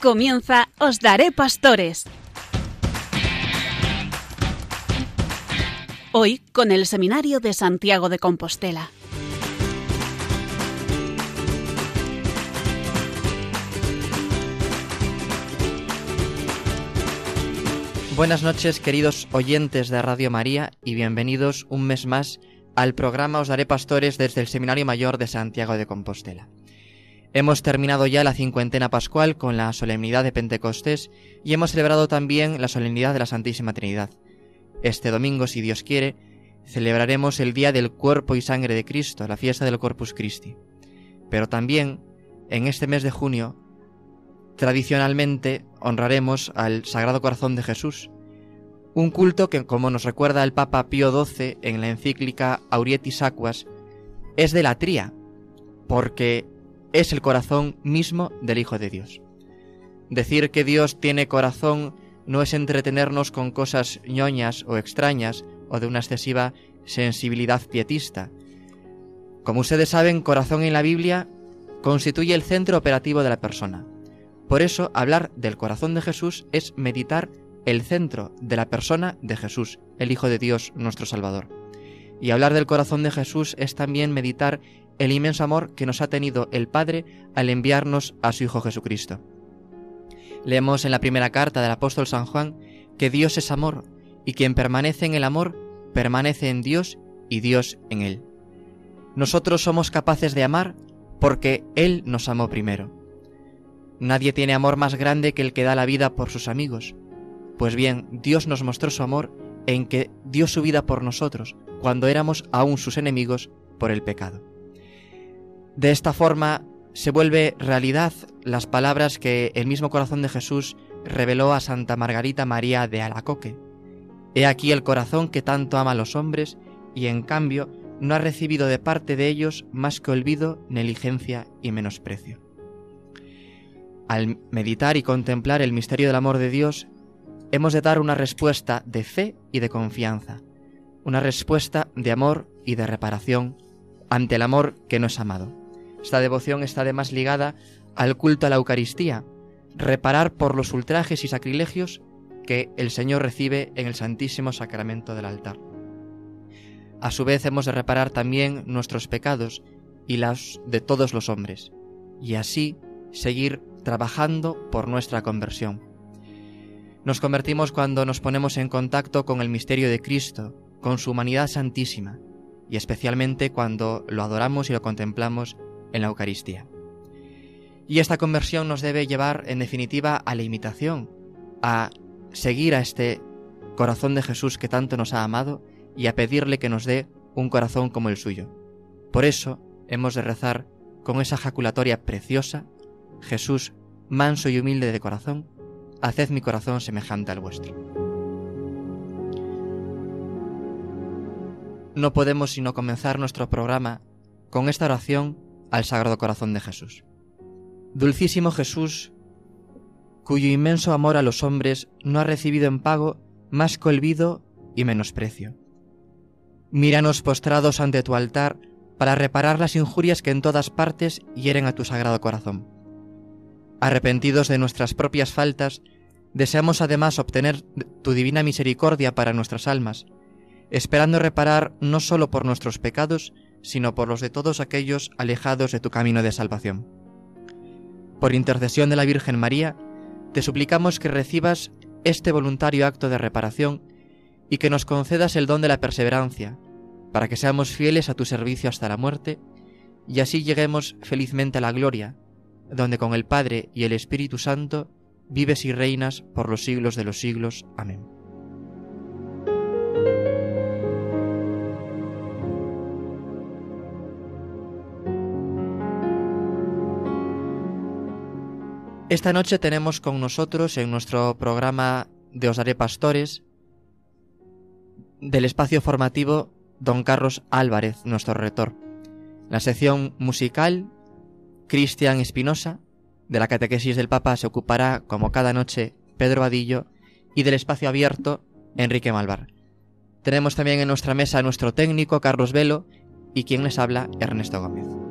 Comienza Os Daré Pastores. Hoy con el Seminario de Santiago de Compostela. Buenas noches queridos oyentes de Radio María y bienvenidos un mes más al programa Os Daré Pastores desde el Seminario Mayor de Santiago de Compostela. Hemos terminado ya la cincuentena pascual con la solemnidad de Pentecostés y hemos celebrado también la solemnidad de la Santísima Trinidad. Este domingo, si Dios quiere, celebraremos el día del cuerpo y sangre de Cristo, la fiesta del Corpus Christi. Pero también, en este mes de junio, tradicionalmente honraremos al Sagrado Corazón de Jesús, un culto que, como nos recuerda el Papa Pío XII en la encíclica Aurietis Aquas, es de la tría, porque es el corazón mismo del Hijo de Dios. Decir que Dios tiene corazón no es entretenernos con cosas ñoñas o extrañas o de una excesiva sensibilidad pietista. Como ustedes saben, corazón en la Biblia constituye el centro operativo de la persona. Por eso, hablar del corazón de Jesús es meditar el centro de la persona de Jesús, el Hijo de Dios, nuestro Salvador. Y hablar del corazón de Jesús es también meditar el inmenso amor que nos ha tenido el Padre al enviarnos a su Hijo Jesucristo. Leemos en la primera carta del apóstol San Juan que Dios es amor y quien permanece en el amor permanece en Dios y Dios en él. Nosotros somos capaces de amar porque Él nos amó primero. Nadie tiene amor más grande que el que da la vida por sus amigos. Pues bien, Dios nos mostró su amor en que dio su vida por nosotros, cuando éramos aún sus enemigos por el pecado. De esta forma se vuelve realidad las palabras que el mismo corazón de Jesús reveló a Santa Margarita María de Alacoque. He aquí el corazón que tanto ama a los hombres y en cambio no ha recibido de parte de ellos más que olvido, negligencia y menosprecio. Al meditar y contemplar el misterio del amor de Dios, hemos de dar una respuesta de fe y de confianza, una respuesta de amor y de reparación ante el amor que no es amado. Esta devoción está además ligada al culto a la Eucaristía, reparar por los ultrajes y sacrilegios que el Señor recibe en el Santísimo Sacramento del altar. A su vez hemos de reparar también nuestros pecados y los de todos los hombres, y así seguir trabajando por nuestra conversión. Nos convertimos cuando nos ponemos en contacto con el misterio de Cristo, con su humanidad santísima, y especialmente cuando lo adoramos y lo contemplamos en la Eucaristía. Y esta conversión nos debe llevar, en definitiva, a la imitación, a seguir a este corazón de Jesús que tanto nos ha amado y a pedirle que nos dé un corazón como el suyo. Por eso hemos de rezar con esa jaculatoria preciosa, Jesús, manso y humilde de corazón, haced mi corazón semejante al vuestro. No podemos sino comenzar nuestro programa con esta oración al Sagrado Corazón de Jesús. Dulcísimo Jesús, cuyo inmenso amor a los hombres no ha recibido en pago más que olvido y menosprecio. Míranos postrados ante tu altar para reparar las injurias que en todas partes hieren a tu sagrado corazón. Arrepentidos de nuestras propias faltas, deseamos además obtener tu divina misericordia para nuestras almas, esperando reparar no sólo por nuestros pecados, sino por los de todos aquellos alejados de tu camino de salvación. Por intercesión de la Virgen María, te suplicamos que recibas este voluntario acto de reparación y que nos concedas el don de la perseverancia, para que seamos fieles a tu servicio hasta la muerte, y así lleguemos felizmente a la gloria, donde con el Padre y el Espíritu Santo vives y reinas por los siglos de los siglos. Amén. Esta noche tenemos con nosotros en nuestro programa de Os Daré Pastores del espacio formativo don Carlos Álvarez, nuestro rector. La sección musical, Cristian Espinosa, de la catequesis del Papa se ocupará, como cada noche, Pedro Vadillo, y del espacio abierto, Enrique Malvar. Tenemos también en nuestra mesa a nuestro técnico, Carlos Velo, y quien les habla, Ernesto Gómez.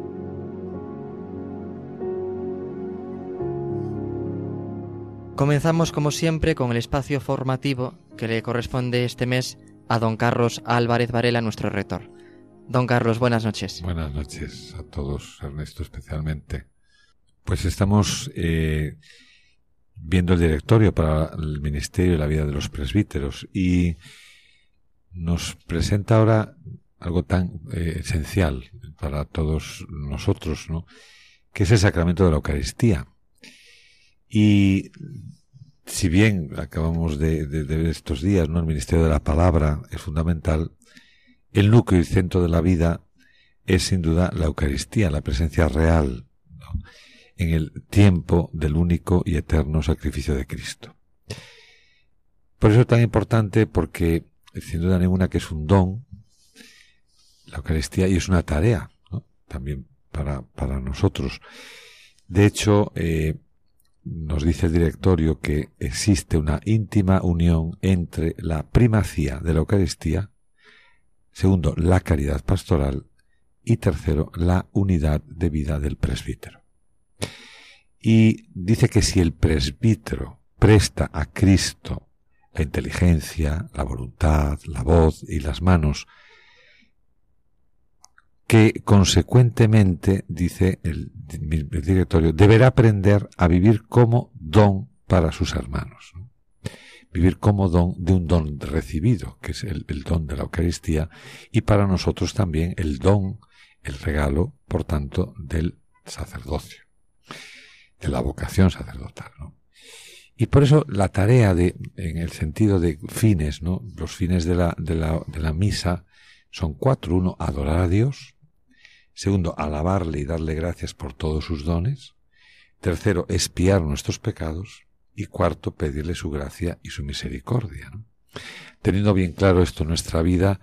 Comenzamos como siempre con el espacio formativo que le corresponde este mes a don Carlos Álvarez Varela, nuestro rector. Don Carlos, buenas noches. Buenas noches a todos, Ernesto especialmente. Pues estamos eh, viendo el directorio para el Ministerio de la Vida de los Presbíteros y nos presenta ahora algo tan eh, esencial para todos nosotros, ¿no? que es el sacramento de la Eucaristía. Y si bien acabamos de, ver estos días, ¿no? El ministerio de la palabra es fundamental, el núcleo y centro de la vida es sin duda la Eucaristía, la presencia real en el tiempo del único y eterno sacrificio de Cristo. Por eso es tan importante porque sin duda ninguna que es un don, la Eucaristía, y es una tarea, también para, para nosotros. De hecho, eh, nos dice el directorio que existe una íntima unión entre la primacía de la Eucaristía, segundo, la caridad pastoral y tercero, la unidad de vida del presbítero. Y dice que si el presbítero presta a Cristo la inteligencia, la voluntad, la voz y las manos que consecuentemente, dice el, directorio, deberá aprender a vivir como don para sus hermanos. Vivir como don de un don recibido, que es el, el don de la Eucaristía, y para nosotros también el don, el regalo, por tanto, del sacerdocio, de la vocación sacerdotal. ¿no? Y por eso la tarea de, en el sentido de fines, ¿no? Los fines de la, de la, de la misa son cuatro. Uno, adorar a Dios. Segundo, alabarle y darle gracias por todos sus dones. Tercero, espiar nuestros pecados. Y cuarto, pedirle su gracia y su misericordia. Teniendo bien claro esto, nuestra vida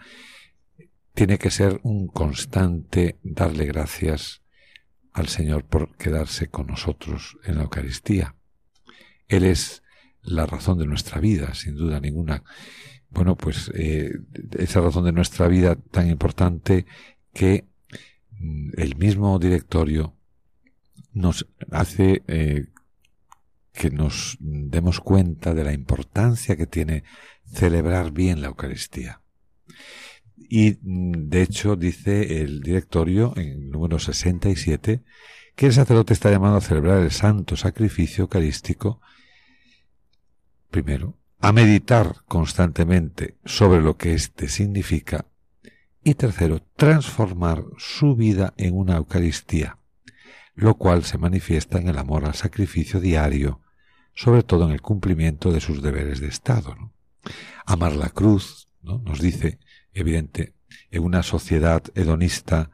tiene que ser un constante darle gracias al Señor por quedarse con nosotros en la Eucaristía. Él es la razón de nuestra vida, sin duda ninguna. Bueno, pues eh, esa razón de nuestra vida tan importante que el mismo directorio nos hace eh, que nos demos cuenta de la importancia que tiene celebrar bien la Eucaristía. Y mm, de hecho dice el directorio en número 67 que el sacerdote está llamado a celebrar el santo sacrificio eucarístico primero, a meditar constantemente sobre lo que éste significa y tercero, transformar su vida en una Eucaristía, lo cual se manifiesta en el amor al sacrificio diario, sobre todo en el cumplimiento de sus deberes de Estado. Amar la cruz, ¿no? nos dice, evidente, en una sociedad hedonista,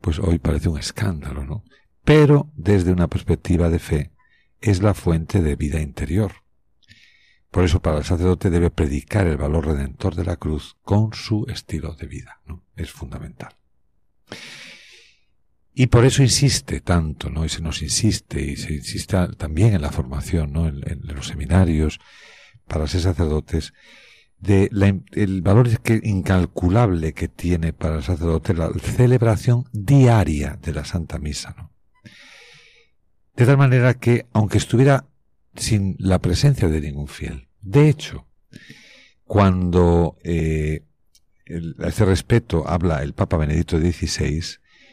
pues hoy parece un escándalo, ¿no? Pero desde una perspectiva de fe, es la fuente de vida interior. Por eso para el sacerdote debe predicar el valor redentor de la cruz con su estilo de vida, ¿no? Es fundamental. Y por eso insiste tanto, ¿no? Y se nos insiste, y se insiste también en la formación, ¿no? En, los seminarios, para ser sacerdotes, de el valor incalculable que tiene para el sacerdote la celebración diaria de la Santa Misa, ¿no? De tal manera que, aunque estuviera sin la presencia de ningún fiel. De hecho, cuando eh, a ese respeto habla el Papa Benedicto XVI,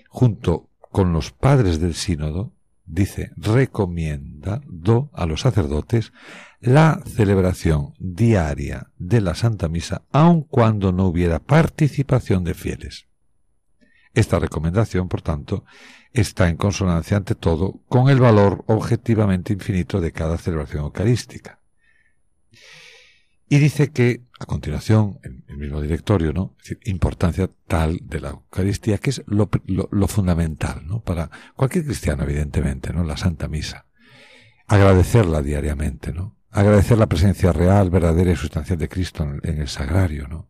junto con los padres del sínodo, dice, recomienda do a los sacerdotes la celebración diaria de la Santa Misa, aun cuando no hubiera participación de fieles. Esta recomendación, por tanto, está en consonancia ante todo con el valor objetivamente infinito de cada celebración eucarística. Y dice que, a continuación, en el mismo directorio, ¿no? Es decir, importancia tal de la Eucaristía, que es lo, lo, fundamental, ¿no? Para cualquier cristiano, evidentemente, ¿no? La Santa Misa. Agradecerla diariamente, ¿no? Agradecer la presencia real, verdadera y sustancial de Cristo en, en el sagrario, ¿no?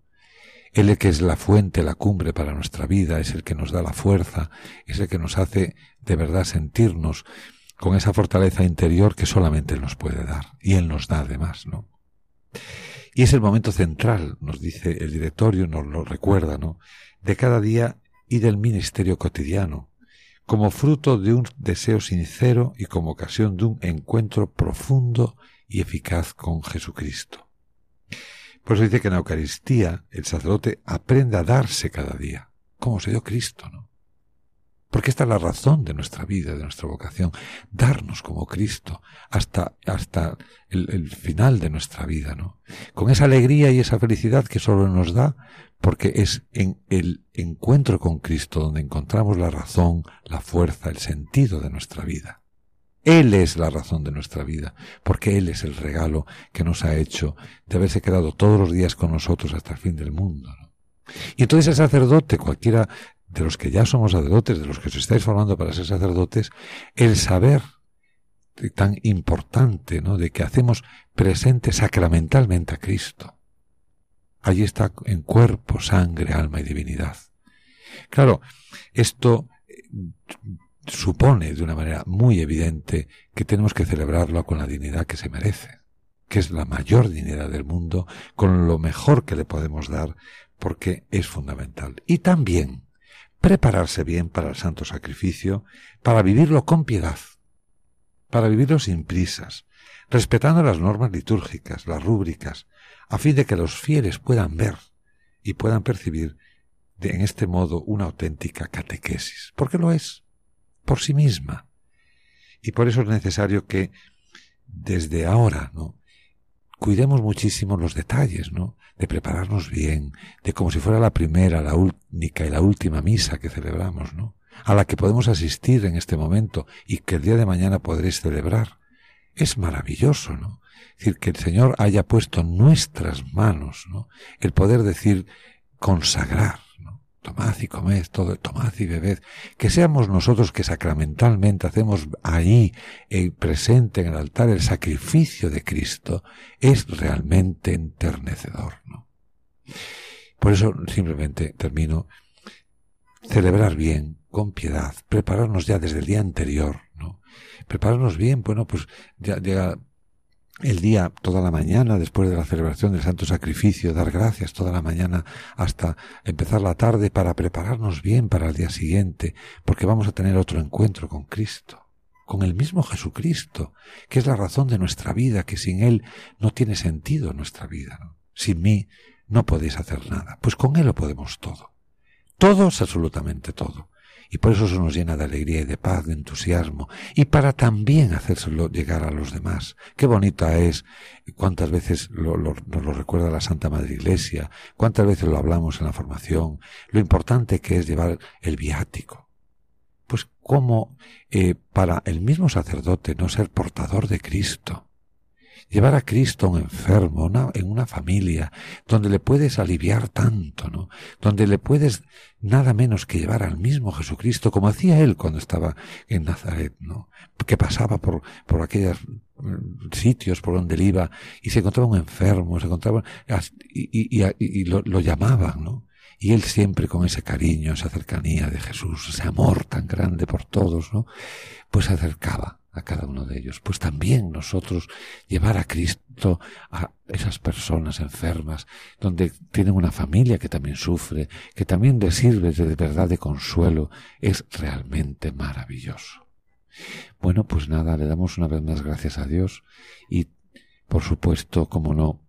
Él que es la fuente, la cumbre para nuestra vida, es el que nos da la fuerza, es el que nos hace de verdad sentirnos con esa fortaleza interior que solamente Él nos puede dar. Y Él nos da además, ¿no? Y es el momento central, nos dice el directorio, nos lo recuerda, ¿no? De cada día y del ministerio cotidiano, como fruto de un deseo sincero y como ocasión de un encuentro profundo y eficaz con Jesucristo. Por eso dice que en la Eucaristía el sacerdote aprende a darse cada día, como se dio Cristo, ¿no? Porque esta es la razón de nuestra vida, de nuestra vocación, darnos como Cristo hasta, hasta el, final de nuestra vida, ¿no? Con esa alegría y esa felicidad que solo nos da, porque es en el encuentro con Cristo donde encontramos la razón, la fuerza, el sentido de nuestra vida. Él es la razón de nuestra vida, porque Él es el regalo que nos ha hecho de haberse quedado todos los días con nosotros hasta el fin del mundo. ¿no? Y entonces el sacerdote, cualquiera de los que ya somos sacerdotes, de los que os estáis formando para ser sacerdotes, el saber tan importante, ¿no? De que hacemos presente sacramentalmente a Cristo. Allí está en cuerpo, sangre, alma y divinidad. Claro, esto supone de una manera muy evidente que tenemos que celebrarlo con la dignidad que se merece, que es la mayor dignidad del mundo, con lo mejor que le podemos dar, porque es fundamental. Y también prepararse bien para el santo sacrificio, para vivirlo con piedad, para vivirlo sin prisas, respetando las normas litúrgicas, las rúbricas, a fin de que los fieles puedan ver y puedan percibir de, en este modo una auténtica catequesis, porque lo es, por sí misma. Y por eso es necesario que desde ahora, ¿no? cuidemos muchísimo los detalles, ¿no? De prepararnos bien, de como si fuera la primera, la única y la última misa que celebramos, ¿no? A la que podemos asistir en este momento y que el día de mañana podréis celebrar. Es maravilloso, ¿no? Es decir, que el Señor haya puesto en nuestras manos, ¿no? El poder decir consagrar, tomad y comed todo, tomad y bebed, que seamos nosotros que sacramentalmente hacemos ahí eh, presente en el altar el sacrificio de Cristo, es realmente enternecedor, ¿no? Por eso simplemente termino, celebrar bien, con piedad, prepararnos ya desde el día anterior, ¿no? Prepararnos bien, bueno, pues ya el día, toda la mañana, después de la celebración del Santo Sacrificio, dar gracias toda la mañana hasta empezar la tarde para prepararnos bien para el día siguiente, porque vamos a tener otro encuentro con Cristo, con el mismo Jesucristo, que es la razón de nuestra vida, que sin Él no tiene sentido nuestra vida. Sin mí no podéis hacer nada, pues con Él lo podemos todo. Todo es absolutamente todo y por eso eso nos llena de alegría y de paz, de entusiasmo, y para también hacérselo llegar a los demás. Qué bonita es, cuántas veces lo, nos lo recuerda la Santa Madre Iglesia, cuántas veces lo hablamos en la formación, lo importante que es llevar el viático. Pues cómo eh, para el mismo sacerdote no ser portador de Cristo, llevar a Cristo un enfermo, en una familia, donde le puedes aliviar tanto, ¿no? Donde le puedes nada menos que llevar al mismo Jesucristo, como hacía él cuando estaba en Nazaret, ¿no? Que pasaba por, por aquellos mm, sitios por donde él iba y se encontraba un enfermo, se encontraba, y, lo, lo llamaban, ¿no? Y él siempre con ese cariño, esa cercanía de Jesús, ese amor tan grande por todos, ¿no? Pues se acercaba a cada uno de ellos. Pues también nosotros llevar a Cristo a esas personas enfermas, donde tienen una familia que también sufre, que también les sirve de verdad de consuelo, es realmente maravilloso. Bueno, pues nada, le damos una vez más gracias a Dios y, por supuesto, como no,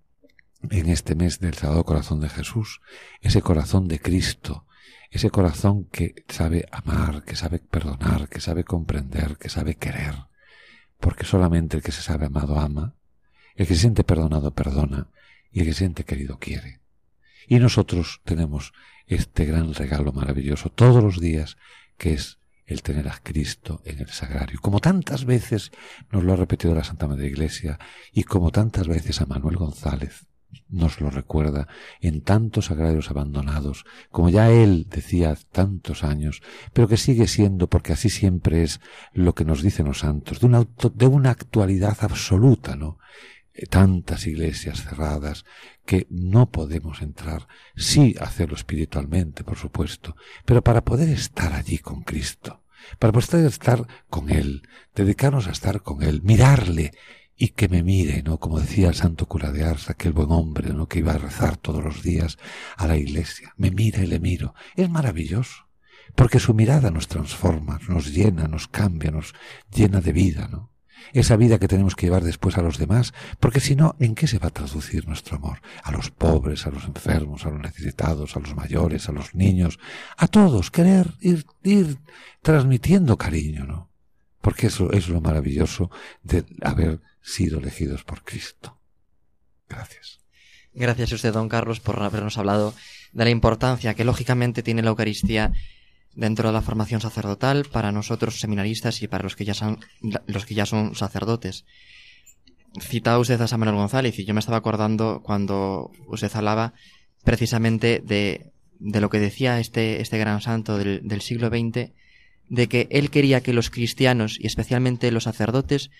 en este mes del Sagrado Corazón de Jesús, ese corazón de Cristo, ese corazón que sabe amar, que sabe perdonar, que sabe comprender, que sabe querer, porque solamente el que se sabe amado ama, el que se siente perdonado perdona y el que se siente querido quiere. Y nosotros tenemos este gran regalo maravilloso todos los días, que es el tener a Cristo en el sagrario, como tantas veces nos lo ha repetido la Santa Madre Iglesia y como tantas veces a Manuel González nos lo recuerda en tantos sagrarios abandonados, como ya él decía tantos años, pero que sigue siendo, porque así siempre es lo que nos dicen los santos, de una, de una actualidad absoluta, ¿no? Eh, tantas iglesias cerradas que no podemos entrar, sí hacerlo espiritualmente, por supuesto, pero para poder estar allí con Cristo, para poder estar con Él, dedicarnos a estar con Él, mirarle y que me mire, ¿no? Como decía el santo cura de Ars, aquel buen hombre, ¿no? Que iba a rezar todos los días a la iglesia. Me mira y le miro. Es maravilloso. Porque su mirada nos transforma, nos llena, nos cambia, nos llena de vida, ¿no? esa vida que tenemos que llevar después a los demás, porque si no, ¿en qué se va a traducir nuestro amor? A los pobres, a los enfermos, a los necesitados, a los mayores, a los niños, a todos, querer ir, ir transmitiendo cariño, ¿no? Porque eso es lo maravilloso de haber sido elegidos por Cristo. Gracias. Gracias a usted, don Carlos, por habernos hablado de la importancia que lógicamente tiene la Eucaristía dentro de la formación sacerdotal para nosotros seminaristas y para los que ya son, los que ya son sacerdotes. Citaba usted a San Manuel González y yo me estaba acordando cuando usted hablaba precisamente de, de lo que decía este, este gran santo del siglo XX, de que él quería que los cristianos y especialmente los sacerdotes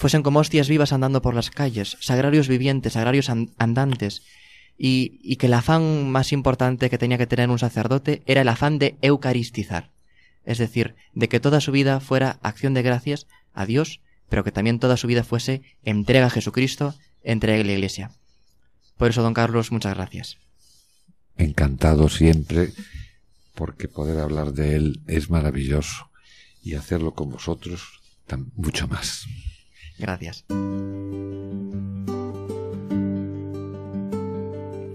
fuesen como hostias vivas andando por las calles, sagrarios vivientes, sagrarios andantes, y, que el afán más importante que tenía que tener un sacerdote era el afán de eucaristizar, es decir, de que toda su vida fuera acción de gracias a Dios, pero que también toda su vida fuese entrega a Jesucristo, entrega a la Iglesia. Por eso, don Carlos, muchas gracias. Encantado siempre, porque poder hablar de él es maravilloso y hacerlo con vosotros mucho más. Gracias.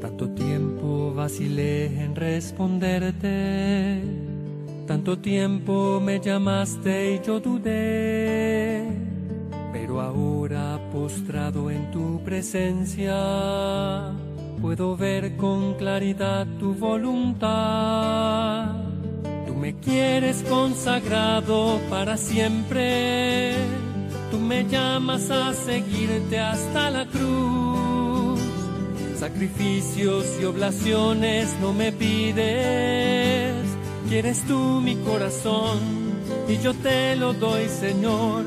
Tanto tiempo vacilé en responderte, tanto tiempo me llamaste y yo dudé, pero ahora postrado en tu presencia, puedo ver con claridad tu voluntad. Tú me quieres consagrado para siempre Tú me llamas a seguirte hasta la cruz. Sacrificios y oblaciones no me pides. Quieres tú mi corazón y yo te lo doy, Señor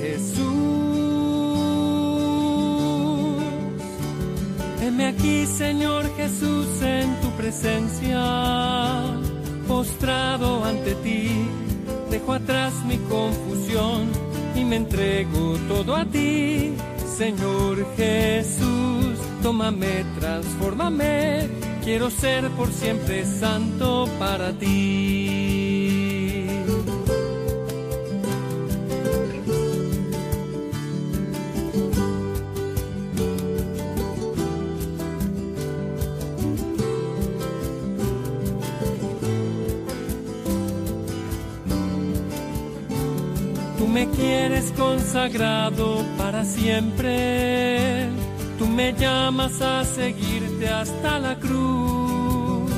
Jesús. Heme aquí, Señor Jesús, en tu presencia, postrado ante ti. Dejo atrás mi confusión y me entrego todo a ti, Señor Jesús. Tómame, transfórmame, quiero ser por siempre santo para ti. Quieres consagrado para siempre. Tú me llamas a seguirte hasta la cruz.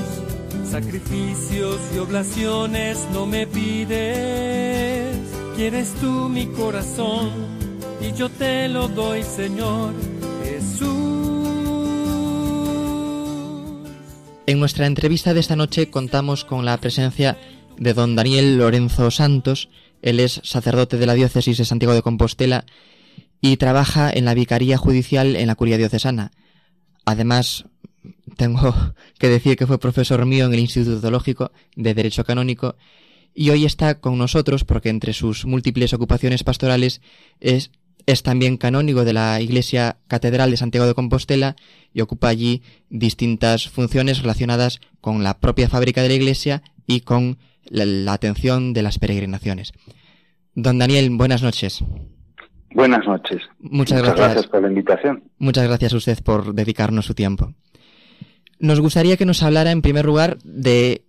Sacrificios y oblaciones no me pides. Quieres tú mi corazón y yo te lo doy, Señor Jesús. En nuestra entrevista de esta noche contamos con la presencia de don Daniel Lorenzo Santos, él es sacerdote de la diócesis de Santiago de Compostela y trabaja en la Vicaría Judicial en la Curia Diocesana. Además, tengo que decir que fue profesor mío en el Instituto Teológico de Derecho Canónico y hoy está con nosotros porque entre sus múltiples ocupaciones pastorales es, es también canónigo de la Iglesia Catedral de Santiago de Compostela y ocupa allí distintas funciones relacionadas con la propia fábrica de la Iglesia y con la, atención de las peregrinaciones. Don Daniel, buenas noches. Buenas noches. Muchas, gracias. por la invitación. Muchas gracias a usted por dedicarnos su tiempo. Nos gustaría que nos hablara en primer lugar de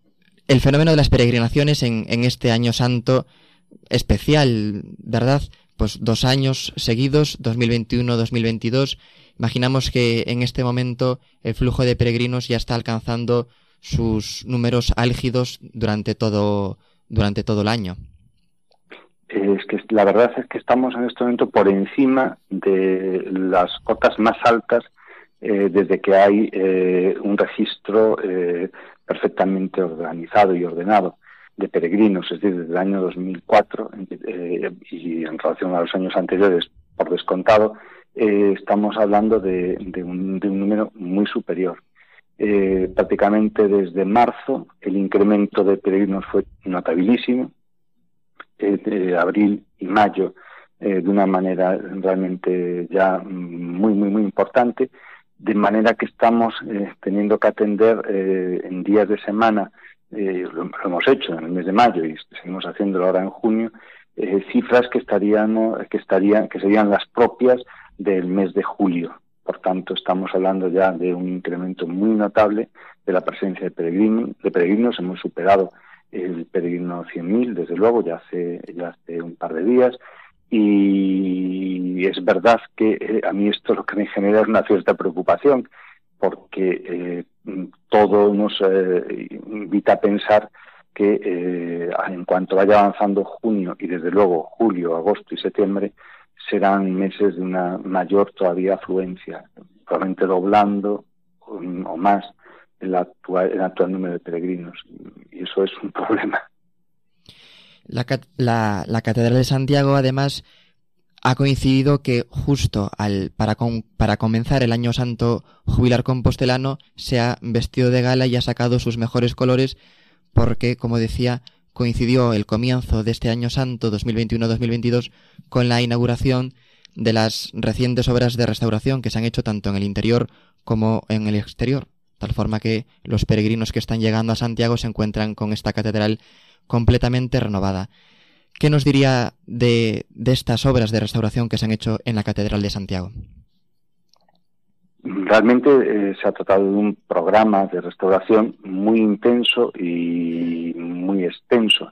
el fenómeno de las peregrinaciones en, en este año santo especial, ¿verdad? Pues dos años seguidos, 2021-2022. Imaginamos que en este momento el flujo de peregrinos ya está alcanzando sus números álgidos durante todo, durante todo el año. Es que la verdad es que estamos en este momento por encima de las cotas más altas eh, desde que hay eh, un registro eh, perfectamente organizado y ordenado de peregrinos, es decir, desde el año 2004 y en relación a los años anteriores, por descontado, estamos hablando de, un, de un número muy superior. Eh, prácticamente desde marzo el incremento de peregrinos fue notabilísimo, eh, abril y mayo eh, de una manera realmente ya muy, muy, muy importante, de manera que estamos teniendo que atender en días de semana, lo, hemos hecho en el mes de mayo y seguimos haciéndolo ahora en junio, eh, cifras que estarían, que estarían, que serían las propias del mes de julio. Por tanto, estamos hablando ya de un incremento muy notable de la presencia de peregrinos. Hemos superado el peregrino 100.000, desde luego, ya hace, ya hace un par de días. Y es verdad que eh, a mí esto lo que me genera es una cierta preocupación, porque eh, todo nos eh, invita a pensar que en cuanto vaya avanzando junio y desde luego julio, agosto y septiembre, serán meses de una mayor todavía afluencia, probablemente doblando o, más el actual, el actual número de peregrinos. Y eso es un problema. La, la, Catedral de Santiago, además, ha coincidido que justo al, para, para comenzar el año santo jubilar compostelano se ha vestido de gala y ha sacado sus mejores colores porque, como decía, coincidió el comienzo de este año santo 2021-2022 con la inauguración de las recientes obras de restauración que se han hecho tanto en el interior como en el exterior, tal forma que los peregrinos que están llegando a Santiago se encuentran con esta catedral completamente renovada. ¿Qué nos diría de, estas obras de restauración que se han hecho en la Catedral de Santiago? Realmente eh, se ha tratado de un programa de restauración muy intenso y muy extenso.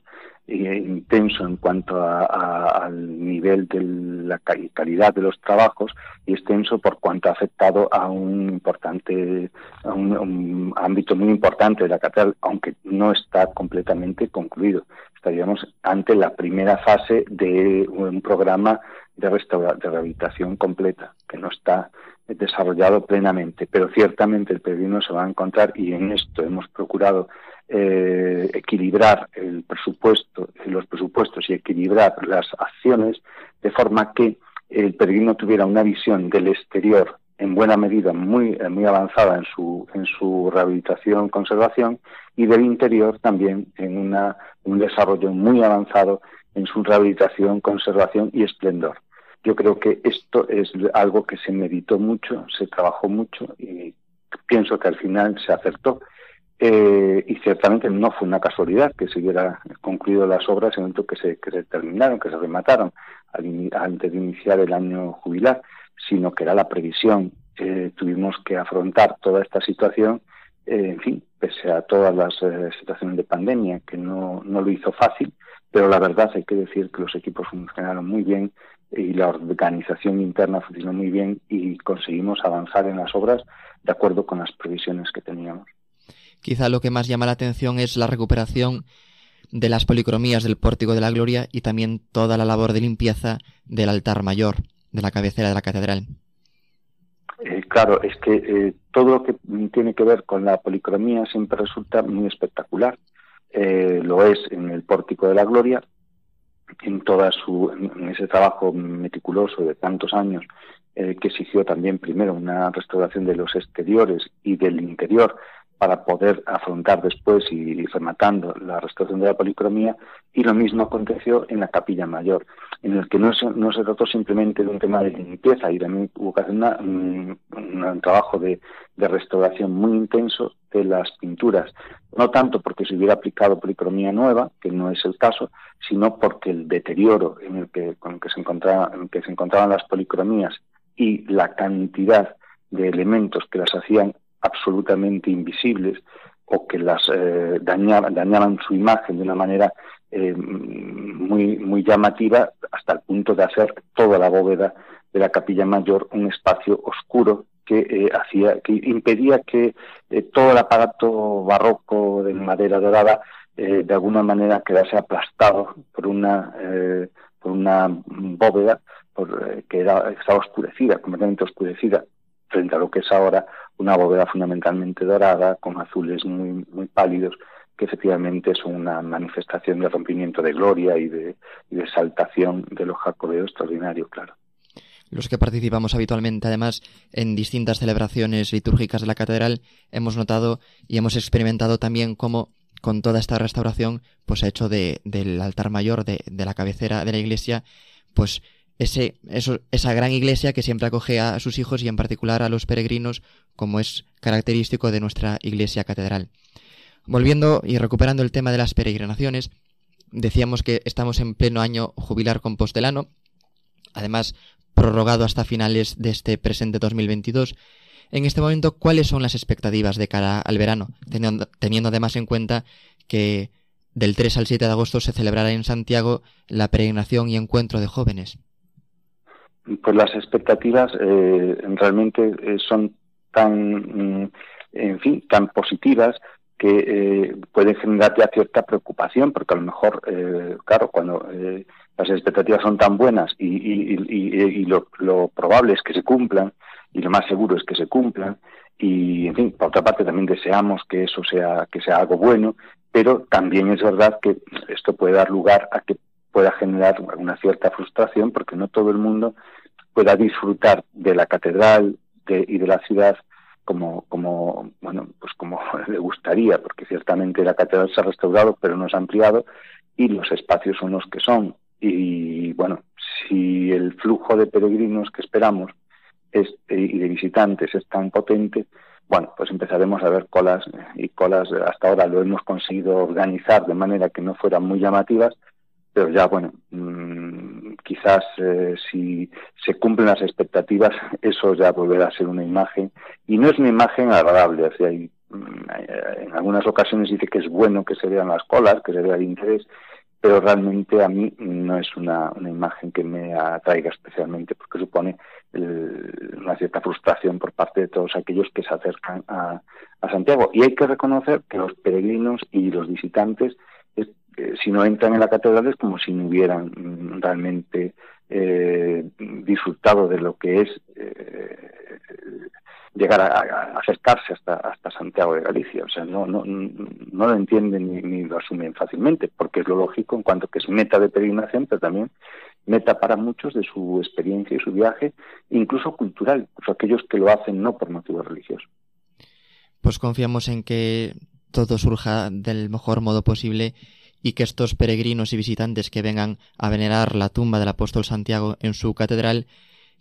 E intenso en cuanto al nivel de la calidad de los trabajos y extenso por cuanto ha afectado a un importante a un, ámbito muy importante de la catedral, aunque no está completamente concluido. Estaríamos ante la primera fase de un programa de, de rehabilitación completa, que no está desarrollado plenamente, pero ciertamente el peregrino se va a encontrar y en esto hemos procurado eh, equilibrar el presupuesto, los presupuestos y equilibrar las acciones de forma que el peregrino tuviera una visión del exterior en buena medida muy, muy avanzada en su, en su rehabilitación, conservación, y del interior también en una, un desarrollo muy avanzado en su rehabilitación, conservación y esplendor. Yo creo que esto es algo que se meditó mucho, se trabajó mucho y pienso que al final se acertó. Eh, y ciertamente no fue una casualidad que se hubiera concluido las obras en el momento que se, terminaron, que se remataron antes de iniciar el año jubilar, sino que era la previsión. Eh, tuvimos que afrontar toda esta situación, eh, en fin, pese a todas las situaciones de pandemia, que no, no lo hizo fácil, pero la verdad hay que decir que los equipos funcionaron muy bien, y la organización interna funcionó muy bien y conseguimos avanzar en las obras de acuerdo con las previsiones que teníamos. Quizá lo que más llama la atención es la recuperación de las policromías del Pórtico de la Gloria y también toda la labor de limpieza del altar mayor, de la cabecera de la catedral. Eh, claro, es que eh, todo lo que tiene que ver con la policromía siempre resulta muy espectacular. Eh, lo es en el Pórtico de la Gloria, en toda su ese trabajo meticuloso de tantos años que exigió también primero una restauración de los exteriores y del interior para poder afrontar después y rematando la restauración de la policromía y lo mismo aconteció en la capilla mayor, en el que no se, no se trató simplemente de un tema de limpieza y también hubo que hacer un, trabajo de, de, restauración muy intenso de las pinturas, no tanto porque se hubiera aplicado policromía nueva, que no es el caso, sino porque el deterioro en el que, con el que se encontraba, en que se encontraban las policromías y la cantidad de elementos que las hacían absolutamente invisibles o que las eh, dañaban, dañaban su imagen de una manera eh, muy, muy llamativa hasta el punto de hacer toda la bóveda de la capilla mayor un espacio oscuro que eh, hacía que impedía que todo el aparato barroco de madera dorada de alguna manera quedase aplastado por una por una bóveda que estaba oscurecida completamente oscurecida frente a lo que es ahora una bóveda fundamentalmente dorada con azules muy, muy pálidos que efectivamente son una manifestación de rompimiento de gloria y de, de exaltación de los jacobeos extraordinario, claro. Los que participamos habitualmente, además, en distintas celebraciones litúrgicas de la catedral, hemos notado y hemos experimentado también cómo con toda esta restauración, pues ha hecho de, del altar mayor, de, de la cabecera de la iglesia, pues esa gran iglesia que siempre acoge a sus hijos y en particular a los peregrinos, como es característico de nuestra iglesia catedral. Volviendo y recuperando el tema de las peregrinaciones, decíamos que estamos en pleno año jubilar compostelano, además prorrogado hasta finales de este presente 2022. En este momento, ¿cuáles son las expectativas de cara al verano? Teniendo, teniendo además en cuenta que del 3 al 7 de agosto se celebrará en Santiago la peregrinación y encuentro de jóvenes. Pues las expectativas eh, realmente eh, son tan, mm, en fin, tan positivas que eh, pueden generar ya cierta preocupación, porque a lo mejor, eh, claro, cuando eh, las expectativas son tan buenas y, y, y, y lo, lo, probable es que se cumplan, y lo más seguro es que se cumplan, y en fin, por otra parte también deseamos que eso sea, que sea algo bueno, pero también es verdad que esto puede dar lugar a que pueda generar una cierta frustración, porque no todo el mundo pueda disfrutar de la catedral y de la ciudad como, como, bueno, pues como le gustaría, porque ciertamente la catedral se ha restaurado, pero no se ha ampliado, y los espacios son los que son. Y bueno, si el flujo de peregrinos que esperamos es, y de visitantes es tan potente, bueno, pues empezaremos a ver colas y colas. Hasta ahora lo hemos conseguido organizar de manera que no fueran muy llamativas, pero ya, bueno, mmm, quizás eh, si se cumplen las expectativas, eso ya volverá a ser una imagen, y no es una imagen agradable, o sea, mm, en algunas ocasiones dice que es bueno que se vean las colas, que se vea el interés, pero realmente a mí no es una, una imagen que me atraiga especialmente, porque supone una cierta frustración por parte de todos aquellos que se acercan a Santiago. Y hay que reconocer que los peregrinos y los visitantes eh, si no entran en la catedral es como si no hubieran realmente eh, disfrutado de lo que es eh, llegar a, acercarse hasta, Santiago de Galicia. O sea, no, no, no lo entienden ni, lo asumen fácilmente, porque es lo lógico en cuanto que es meta de peregrinación, pero también meta para muchos de su experiencia y su viaje, incluso cultural, incluso aquellos que lo hacen no por motivos religiosos. Pues confiamos en que todo surja del mejor modo posible y que estos peregrinos y visitantes que vengan a venerar la tumba del apóstol Santiago en su catedral,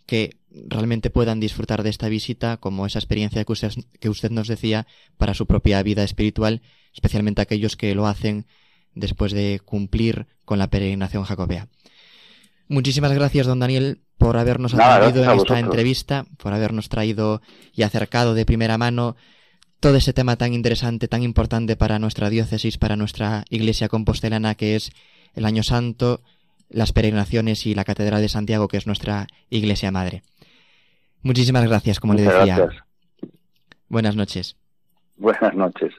que realmente puedan disfrutar de esta visita como esa experiencia que usted, que usted nos decía para su propia vida espiritual, especialmente aquellos que lo hacen después de cumplir con la peregrinación jacobea. Muchísimas gracias, don Daniel, por habernos atendido en esta entrevista, por habernos traído y acercado de primera mano todo ese tema tan interesante, tan importante para nuestra diócesis, para nuestra iglesia compostelana, que es el Año Santo, las peregrinaciones y la Catedral de Santiago, que es nuestra iglesia madre. Muchísimas gracias, como Muchas le decía. Gracias. Buenas noches. Buenas noches.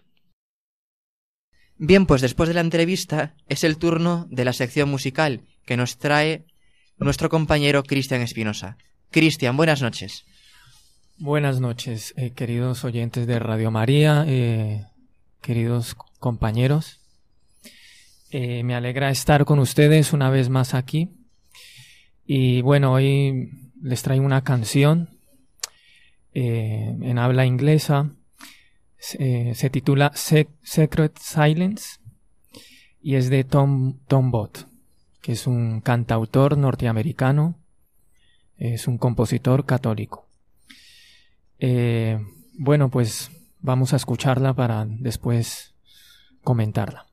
Bien, pues después de la entrevista es el turno de la sección musical que nos trae nuestro compañero Cristian Espinosa. Cristian, buenas noches. Buenas noches, eh, queridos oyentes de Radio María, eh, queridos compañeros. Eh, me alegra estar con ustedes una vez más aquí. Y bueno, hoy les traigo una canción en habla inglesa. se titula Se Secret Silence y es de Tom, Tom Bott, que es un cantautor norteamericano, es un compositor católico. Eh, bueno, pues vamos a escucharla para después comentarla.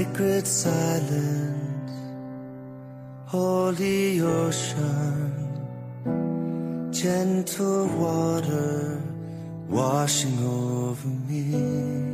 Sacred silence, holy ocean, gentle water washing over me.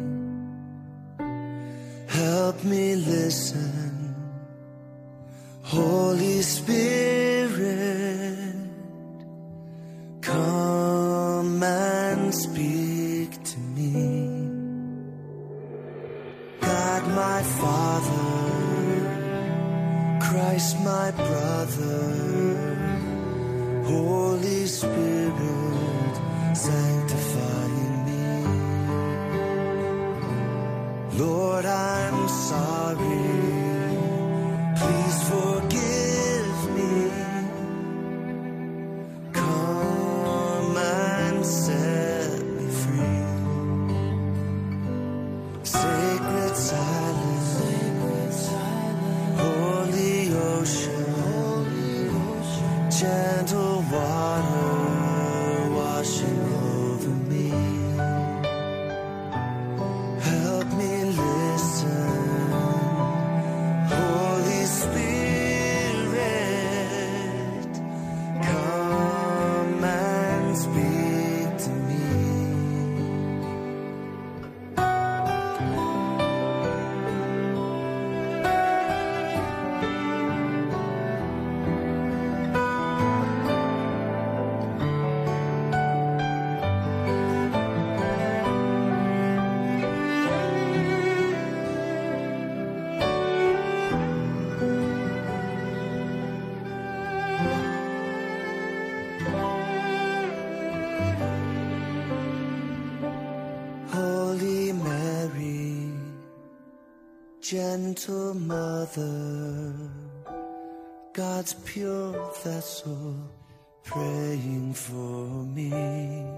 Gentle mother, God's pure vessel, praying for me.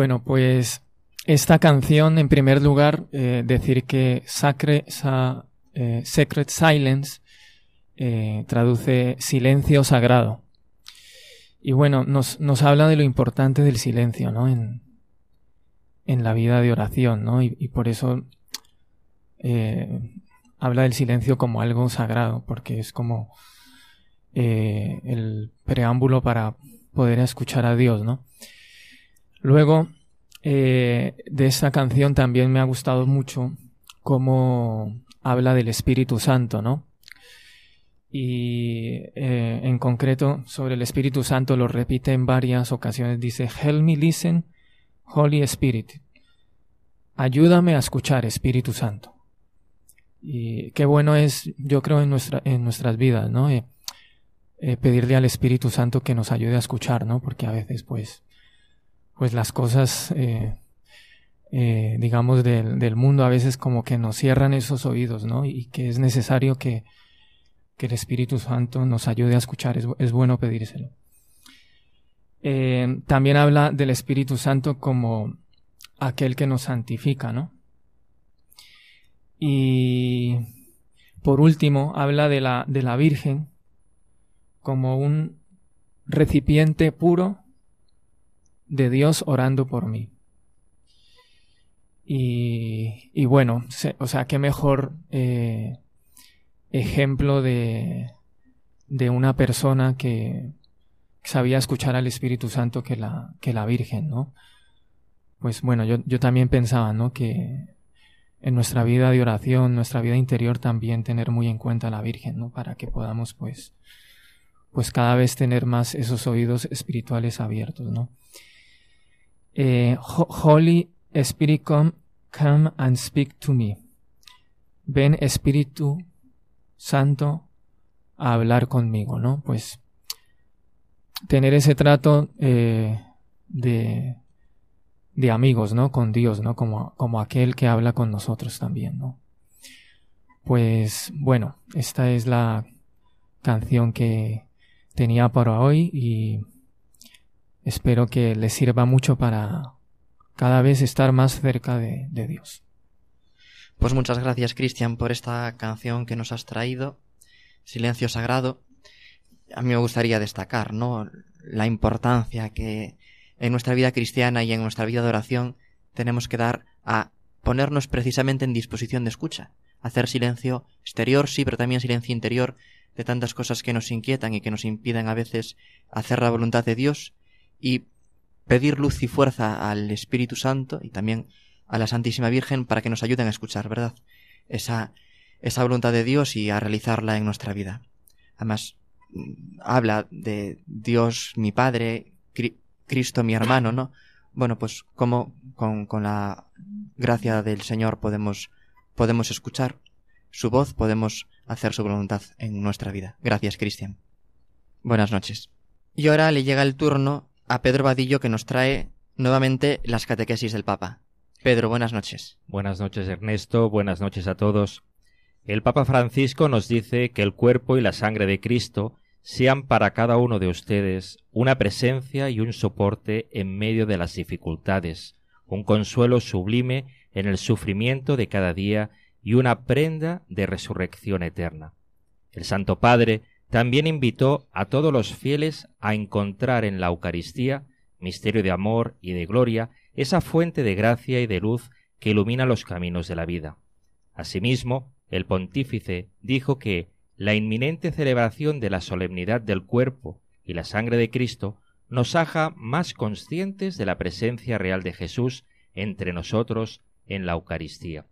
Bueno, pues esta canción, en primer lugar, eh, decir que Sacre, sa- eh, Sacred Silence eh, traduce silencio sagrado. Y bueno, nos, nos habla de lo importante del silencio, ¿no? En, en la vida de oración, ¿no? Y, y por eso habla del silencio como algo sagrado, porque es como el preámbulo para poder escuchar a Dios, ¿no? Luego, eh, de esta canción también me ha gustado mucho cómo habla del Espíritu Santo, ¿no? Y eh, en concreto sobre el Espíritu Santo lo repite en varias ocasiones. Dice, Help me listen, Holy Spirit. Ayúdame a escuchar, Espíritu Santo. Y qué bueno es, yo creo, en, en nuestras vidas, ¿no? Eh, pedirle al Espíritu Santo que nos ayude a escuchar, ¿no? Porque a veces, pues, pues las cosas, eh, eh, digamos, del, del mundo a veces como que nos cierran esos oídos, ¿no? Y que es necesario que, que el Espíritu Santo nos ayude a escuchar, es, es bueno pedírselo. Eh, también habla del Espíritu Santo como aquel que nos santifica, ¿no? Y por último, habla de la, de la Virgen como un recipiente puro de Dios orando por mí. Y, y bueno, se- o sea, qué mejor eh, ejemplo de, de una persona que sabía escuchar al Espíritu Santo que la, que la Virgen, ¿no? Pues bueno, yo, yo también pensaba, ¿no? Que en nuestra vida de oración, nuestra vida interior también tener muy en cuenta a la Virgen, ¿no? Para que podamos, pues, pues cada vez tener más esos oídos espirituales abiertos, ¿no? Eh, Ho- Holy Spirit, come, come and speak to me. Ven Espíritu Santo a hablar conmigo, ¿no? Pues tener ese trato eh, de, de amigos, ¿no? Con Dios, ¿no? Como, como aquel que habla con nosotros también, ¿no? Pues bueno, esta es la canción que tenía para hoy y espero que les sirva mucho para cada vez estar más cerca de, de Dios. Pues muchas gracias, Cristian, por esta canción que nos has traído, Silencio Sagrado. A mí me gustaría destacar, ¿no? La importancia que en nuestra vida cristiana y en nuestra vida de oración tenemos que dar a ponernos precisamente en disposición de escucha. Hacer silencio exterior, sí, pero también silencio interior de tantas cosas que nos inquietan y que nos impiden a veces hacer la voluntad de Dios y pedir luz y fuerza al Espíritu Santo y también a la Santísima Virgen para que nos ayuden a escuchar, ¿verdad? Esa, esa voluntad de Dios y a realizarla en nuestra vida. Además, mm, habla de Dios mi Padre, Cristo mi hermano, ¿no? Bueno, pues cómo con, con la gracia del Señor podemos, podemos escuchar su voz, podemos hacer su voluntad en nuestra vida. Gracias, Cristian. Buenas noches. Y ahora le llega el turno a Pedro Vadillo que nos trae nuevamente las catequesis del Papa. Pedro, buenas noches. Buenas noches, Ernesto. Buenas noches a todos. El Papa Francisco nos dice que el cuerpo y la sangre de Cristo sean para cada uno de ustedes una presencia y un soporte en medio de las dificultades, un consuelo sublime en el sufrimiento de cada día y una prenda de resurrección eterna. El Santo Padre también invitó a todos los fieles a encontrar en la Eucaristía, misterio de amor y de gloria, esa fuente de gracia y de luz que ilumina los caminos de la vida. Asimismo, el pontífice dijo que la inminente celebración de la solemnidad del cuerpo y la sangre de Cristo nos haga más conscientes de la presencia real de Jesús entre nosotros en la Eucaristía.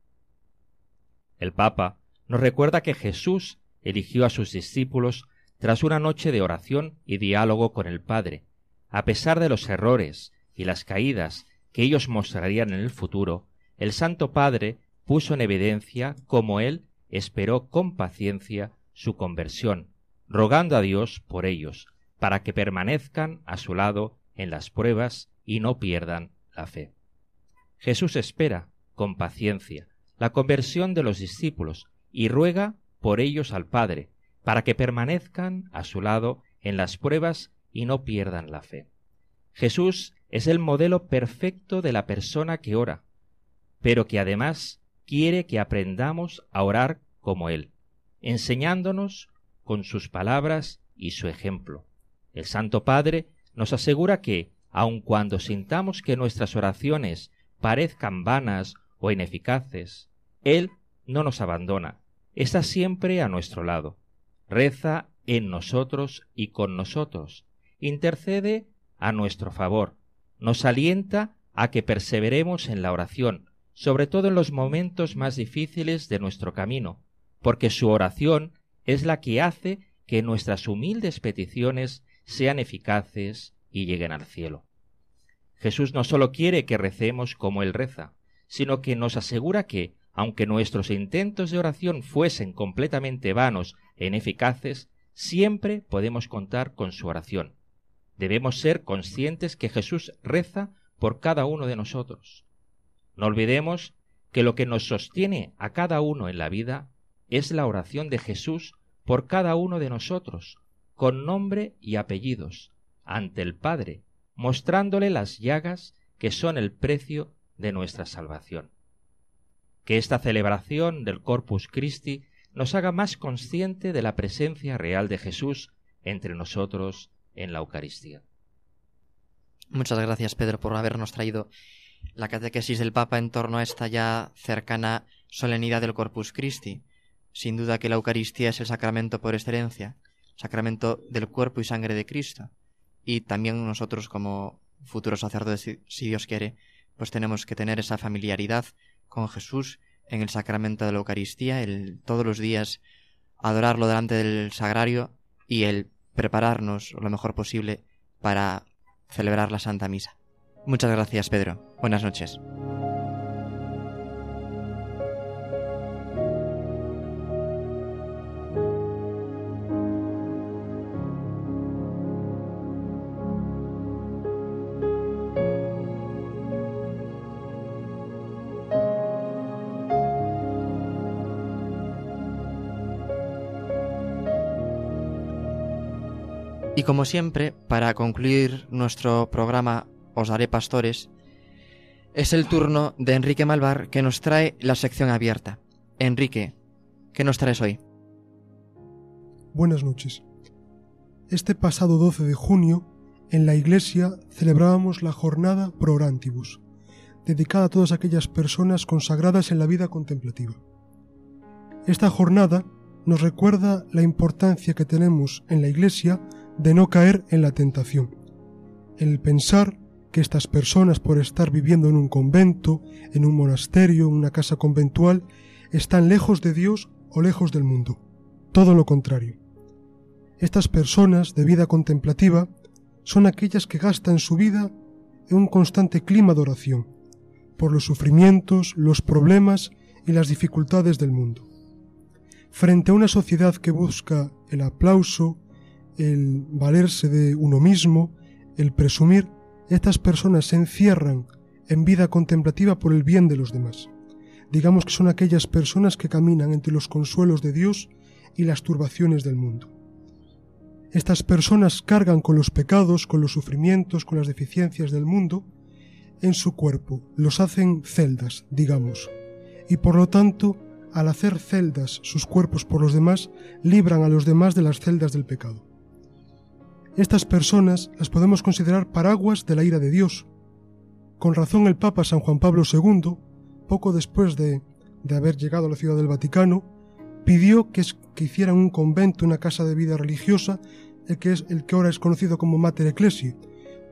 El Papa nos recuerda que Jesús eligió a sus discípulos tras una noche de oración y diálogo con el Padre, a pesar de los errores y las caídas que ellos mostrarían en el futuro, el Santo Padre puso en evidencia cómo Él esperó con paciencia su conversión, rogando a Dios por ellos, para que permanezcan a su lado en las pruebas y no pierdan la fe. Jesús espera, con paciencia, la conversión de los discípulos y ruega por ellos al Padre, para que permanezcan a su lado en las pruebas y no pierdan la fe. Jesús es el modelo perfecto de la persona que ora, pero que además quiere que aprendamos a orar como Él, enseñándonos con sus palabras y su ejemplo. El Santo Padre nos asegura que, aun cuando sintamos que nuestras oraciones parezcan vanas o ineficaces, Él no nos abandona, está siempre a nuestro lado, reza en nosotros y con nosotros, intercede a nuestro favor, nos alienta a que perseveremos en la oración, sobre todo en los momentos más difíciles de nuestro camino, porque su oración es la que hace que nuestras humildes peticiones sean eficaces y lleguen al cielo. Jesús no solo quiere que recemos como Él reza, sino que nos asegura que, aunque nuestros intentos de oración fuesen completamente vanos e ineficaces, siempre podemos contar con su oración. Debemos ser conscientes que Jesús reza por cada uno de nosotros. No olvidemos que lo que nos sostiene a cada uno en la vida es la oración de Jesús por cada uno de nosotros, con nombre y apellidos, ante el Padre, mostrándole las llagas que son el precio de nuestra salvación. Que esta celebración del Corpus Christi nos haga más consciente de la presencia real de Jesús entre nosotros en la Eucaristía. Muchas gracias, Pedro, por habernos traído la catequesis del Papa en torno a esta ya cercana solemnidad del Corpus Christi. Sin duda que la Eucaristía es el sacramento por excelencia, sacramento del cuerpo y sangre de Cristo. Y también nosotros como futuros sacerdotes, si Dios quiere, pues tenemos que tener esa familiaridad con Jesús en el sacramento de la Eucaristía, el todos los días adorarlo delante del sagrario y el prepararnos lo mejor posible para celebrar la Santa Misa. Muchas gracias, Pedro. Buenas noches. Y como siempre, para concluir nuestro programa Os daré pastores, Es el turno de Enrique Malvar que nos trae la sección abierta. Enrique, ¿qué nos traes hoy? Buenas noches. Este pasado 12 de junio, en la iglesia celebrábamos la jornada Pro Orantibus, dedicada a todas aquellas personas consagradas en la vida contemplativa. Esta jornada nos recuerda la importancia que tenemos en la iglesia de no caer en la tentación, el pensar que estas personas por estar viviendo en un convento, en un monasterio, en una casa conventual, están lejos de Dios o lejos del mundo. Todo lo contrario. Estas personas de vida contemplativa son aquellas que gastan su vida en un constante clima de oración, por los sufrimientos, los problemas y las dificultades del mundo. Frente a una sociedad que busca el aplauso, el valerse de uno mismo, el presumir, estas personas se encierran en vida contemplativa por el bien de los demás. Digamos que son aquellas personas que caminan entre los consuelos de Dios y las turbaciones del mundo. Estas personas cargan con los pecados, con los sufrimientos, con las deficiencias del mundo en su cuerpo, los hacen celdas, digamos, y por lo tanto, al hacer celdas sus cuerpos por los demás, libran a los demás de las celdas del pecado. Estas personas las podemos considerar paraguas de la ira de Dios. Con razón el Papa San Juan Pablo II, poco después de, de haber llegado a la ciudad del Vaticano, pidió que, que hicieran un convento, una casa de vida religiosa, el que, es, el que ahora es conocido como Mater Ecclesiae,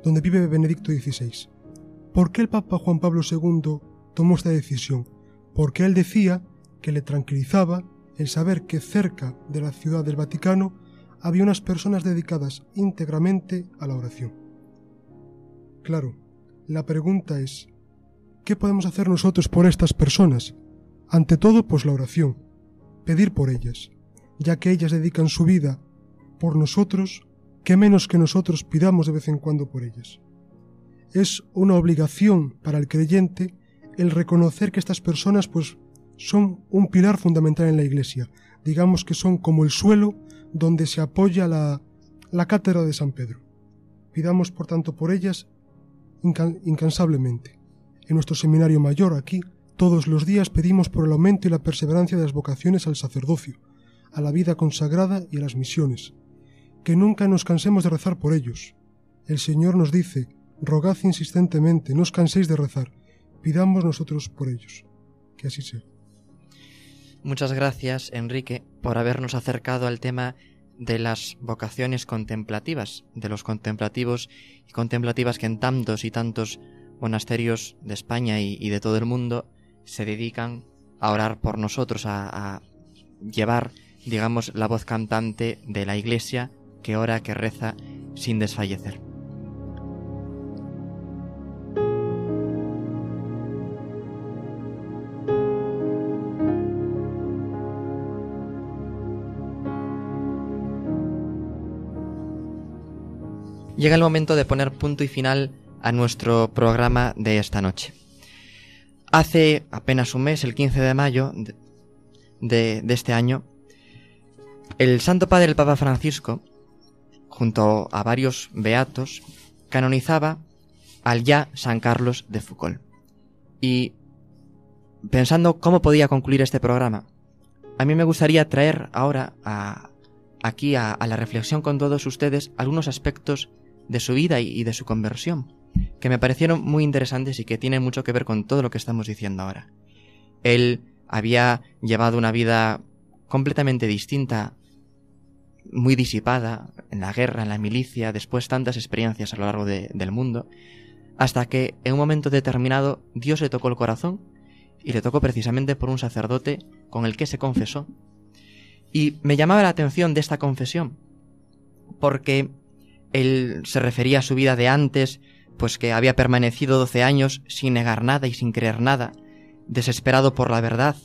donde vive Benedicto XVI. ¿Por qué el Papa Juan Pablo II tomó esta decisión? Porque él decía que le tranquilizaba el saber que cerca de la ciudad del Vaticano había unas personas dedicadas íntegramente a la oración. Claro, la pregunta es, ¿qué podemos hacer nosotros por estas personas? Ante todo, pues la oración, pedir por ellas, ya que ellas dedican su vida por nosotros, ¿qué menos que nosotros pidamos de vez en cuando por ellas? Es una obligación para el creyente el reconocer que estas personas pues son un pilar fundamental en la Iglesia, digamos que son como el suelo donde se apoya la, la cátedra de San Pedro. Pidamos, por tanto, por ellas incansablemente. En nuestro seminario mayor aquí, todos los días pedimos por el aumento y la perseverancia de las vocaciones al sacerdocio, a la vida consagrada y a las misiones. Que nunca nos cansemos de rezar por ellos. El Señor nos dice, rogad insistentemente, no os canséis de rezar, pidamos nosotros por ellos. Que así sea. Muchas gracias, Enrique, por habernos acercado al tema de las vocaciones contemplativas, de los contemplativos y contemplativas que en tantos y tantos monasterios de España y, de todo el mundo se dedican a orar por nosotros, a, llevar, digamos, la voz cantante de la Iglesia que ora, que reza sin desfallecer. Llega el momento de poner punto y final a nuestro programa de esta noche. Hace apenas un mes, el 15 de mayo de, este año, el Santo Padre el Papa Francisco, junto a varios beatos, canonizaba al ya San Carlos de Foucault. Y pensando cómo podía concluir este programa, a mí me gustaría traer ahora aquí a la reflexión con todos ustedes algunos aspectos de su vida y de su conversión, que me parecieron muy interesantes y que tienen mucho que ver con todo lo que estamos diciendo ahora. Él había llevado una vida completamente distinta, muy disipada, en la guerra, en la milicia, después tantas experiencias a lo largo del mundo, hasta que en un momento determinado Dios le tocó el corazón y le tocó precisamente por un sacerdote con el que se confesó. Y me llamaba la atención de esta confesión, porque él se refería a su vida de antes, pues que había permanecido doce años sin negar nada y sin creer nada, desesperado por la verdad,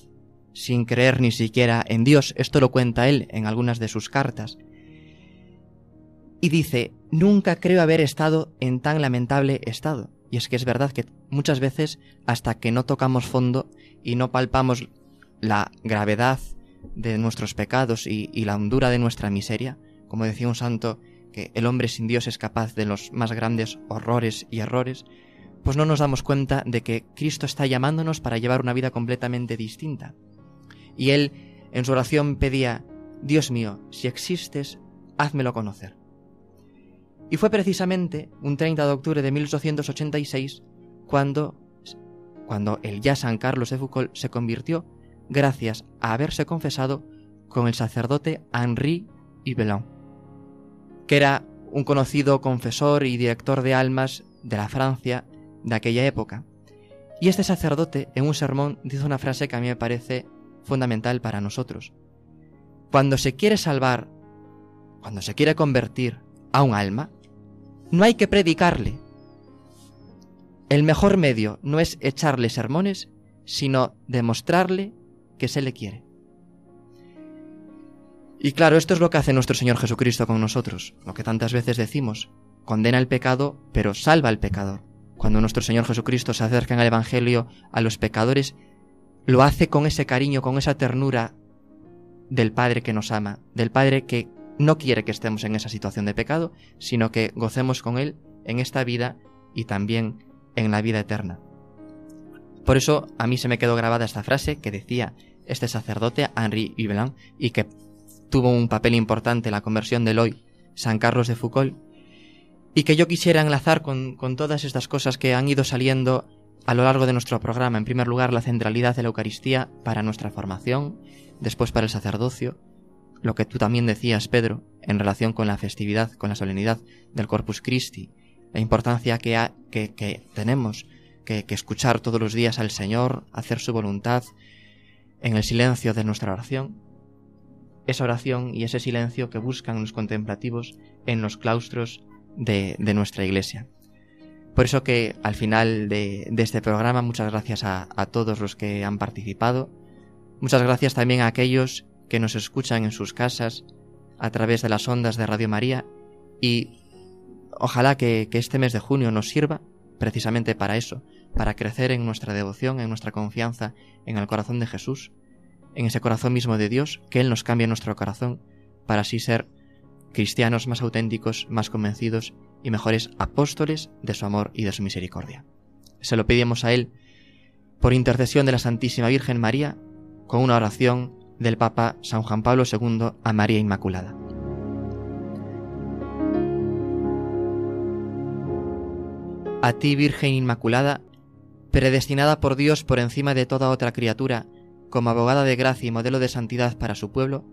sin creer ni siquiera en Dios. Esto lo cuenta él en algunas de sus cartas. Y dice, nunca creo haber estado en tan lamentable estado. Y es que es verdad que muchas veces, hasta que no tocamos fondo y no palpamos la gravedad de nuestros pecados y, la hondura de nuestra miseria, como decía un santo, que el hombre sin Dios es capaz de los más grandes horrores y errores, pues no nos damos cuenta de que Cristo está llamándonos para llevar una vida completamente distinta. Y él en su oración pedía, Dios mío, si existes, házmelo conocer. Y fue precisamente un 30 de octubre de 1886 cuando, cuando el ya San Carlos de Foucault se convirtió gracias a haberse confesado con el sacerdote Henri Ibelin, que era un conocido confesor y director de almas de la Francia de aquella época. Y este sacerdote en un sermón dice una frase que a mí me parece fundamental para nosotros. Cuando se quiere salvar, cuando se quiere convertir a un alma, no hay que predicarle. El mejor medio no es echarle sermones, sino demostrarle que se le quiere. Y claro, esto es lo que hace nuestro Señor Jesucristo con nosotros, lo que tantas veces decimos, condena el pecado, pero salva al pecador. Cuando nuestro Señor Jesucristo se acerca en el Evangelio a los pecadores, lo hace con ese cariño, con esa ternura del Padre que nos ama, del Padre que no quiere que estemos en esa situación de pecado, sino que gocemos con Él en esta vida y también en la vida eterna. Por eso a mí se me quedó grabada esta frase que decía este sacerdote Henri Ibelin y que tuvo un papel importante en la conversión del hoy San Carlos de Foucault y que yo quisiera enlazar con, con todas estas cosas que han ido saliendo a lo largo de nuestro programa. En primer lugar, la centralidad de la Eucaristía para nuestra formación, después para el sacerdocio, lo que tú también decías, Pedro, en relación con la festividad, con la solemnidad del Corpus Christi, la importancia que, que, tenemos que escuchar todos los días al Señor, hacer su voluntad en el silencio de nuestra oración, esa oración y ese silencio que buscan los contemplativos en los claustros de, nuestra iglesia. Por eso que al final de, este programa muchas gracias a, todos los que han participado, muchas gracias también a aquellos que nos escuchan en sus casas a través de las ondas de Radio María. Y ojalá que este mes de junio nos sirva precisamente para eso, para crecer en nuestra devoción, en nuestra confianza en el corazón de Jesús, en ese corazón mismo de Dios, que Él nos cambie nuestro corazón para así ser cristianos más auténticos, más convencidos y mejores apóstoles de su amor y de su misericordia. Se lo pedimos a Él por intercesión de la Santísima Virgen María, con una oración del Papa San Juan Pablo II a María Inmaculada. A ti, Virgen Inmaculada, predestinada por Dios por encima de toda otra criatura, como abogada de gracia y modelo de santidad para su pueblo,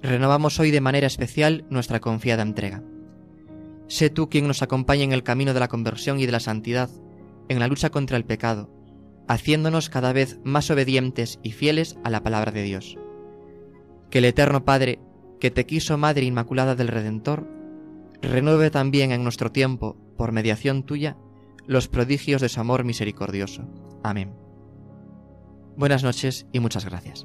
renovamos hoy de manera especial nuestra confiada entrega. Sé tú quien nos acompañe en el camino de la conversión y de la santidad, en la lucha contra el pecado, haciéndonos cada vez más obedientes y fieles a la palabra de Dios. Que el Eterno Padre, que te quiso Madre Inmaculada del Redentor, renueve también en nuestro tiempo, por mediación tuya, los prodigios de su amor misericordioso. Amén. Buenas noches y muchas gracias.